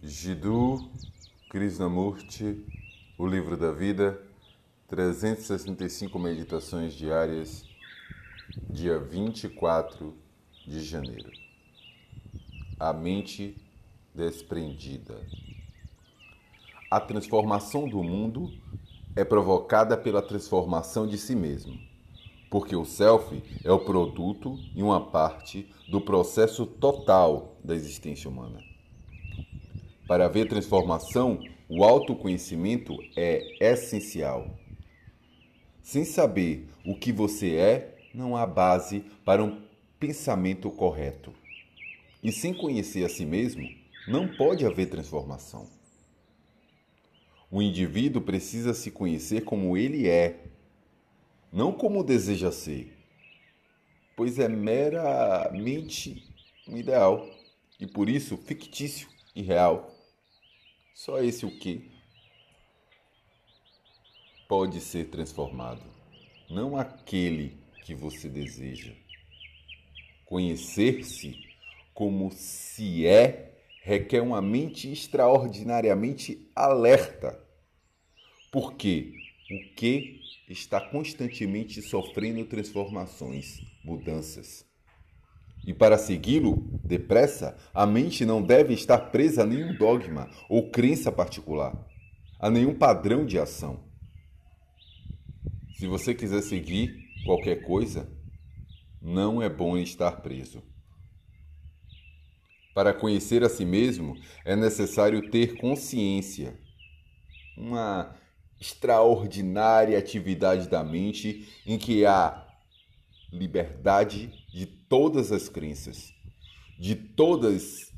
Jiddu Krishnamurti, O Livro da Vida, 365 Meditações Diárias, dia 24 de janeiro. A mente desprendida. A transformação do mundo é provocada pela transformação de si mesmo, porque o self é o produto e uma parte do processo total da existência humana. Para haver transformação, o autoconhecimento é essencial. Sem saber o que você é, não há base para um pensamento correto. E sem conhecer a si mesmo, não pode haver transformação. O indivíduo precisa se conhecer como ele é, não como deseja ser, pois é meramente um ideal e por isso fictício e real. Só esse o que pode ser transformado, não aquele que você deseja. Conhecer-se como se é requer uma mente extraordinariamente alerta, porque o que está constantemente sofrendo transformações, mudanças. E para segui-lo depressa, a mente não deve estar presa a nenhum dogma ou crença particular, a nenhum padrão de ação. Se você quiser seguir qualquer coisa, não é bom estar preso. Para conhecer a si mesmo, é necessário ter consciência, uma extraordinária atividade da mente em que há liberdade de todas as crenças, de todas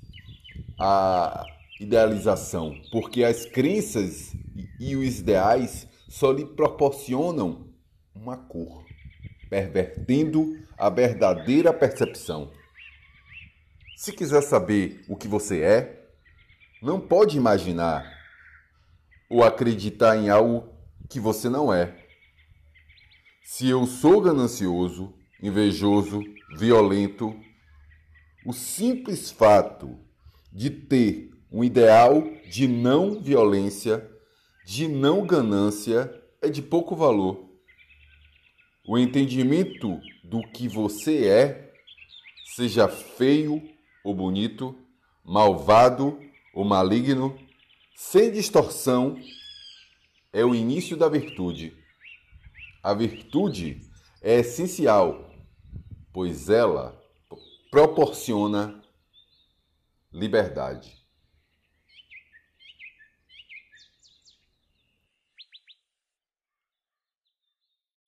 a idealização, porque as crenças e os ideais só lhe proporcionam uma cor, pervertendo a verdadeira percepção. Se quiser saber o que você é, não pode imaginar ou acreditar em algo que você não é. Se eu sou ganancioso, invejoso, violento. O simples fato de ter um ideal de não violência, de não ganância, é de pouco valor. O entendimento do que você é, seja feio ou bonito, malvado ou maligno, sem distorção, é o início da virtude. A virtude é essencial pois ela proporciona liberdade.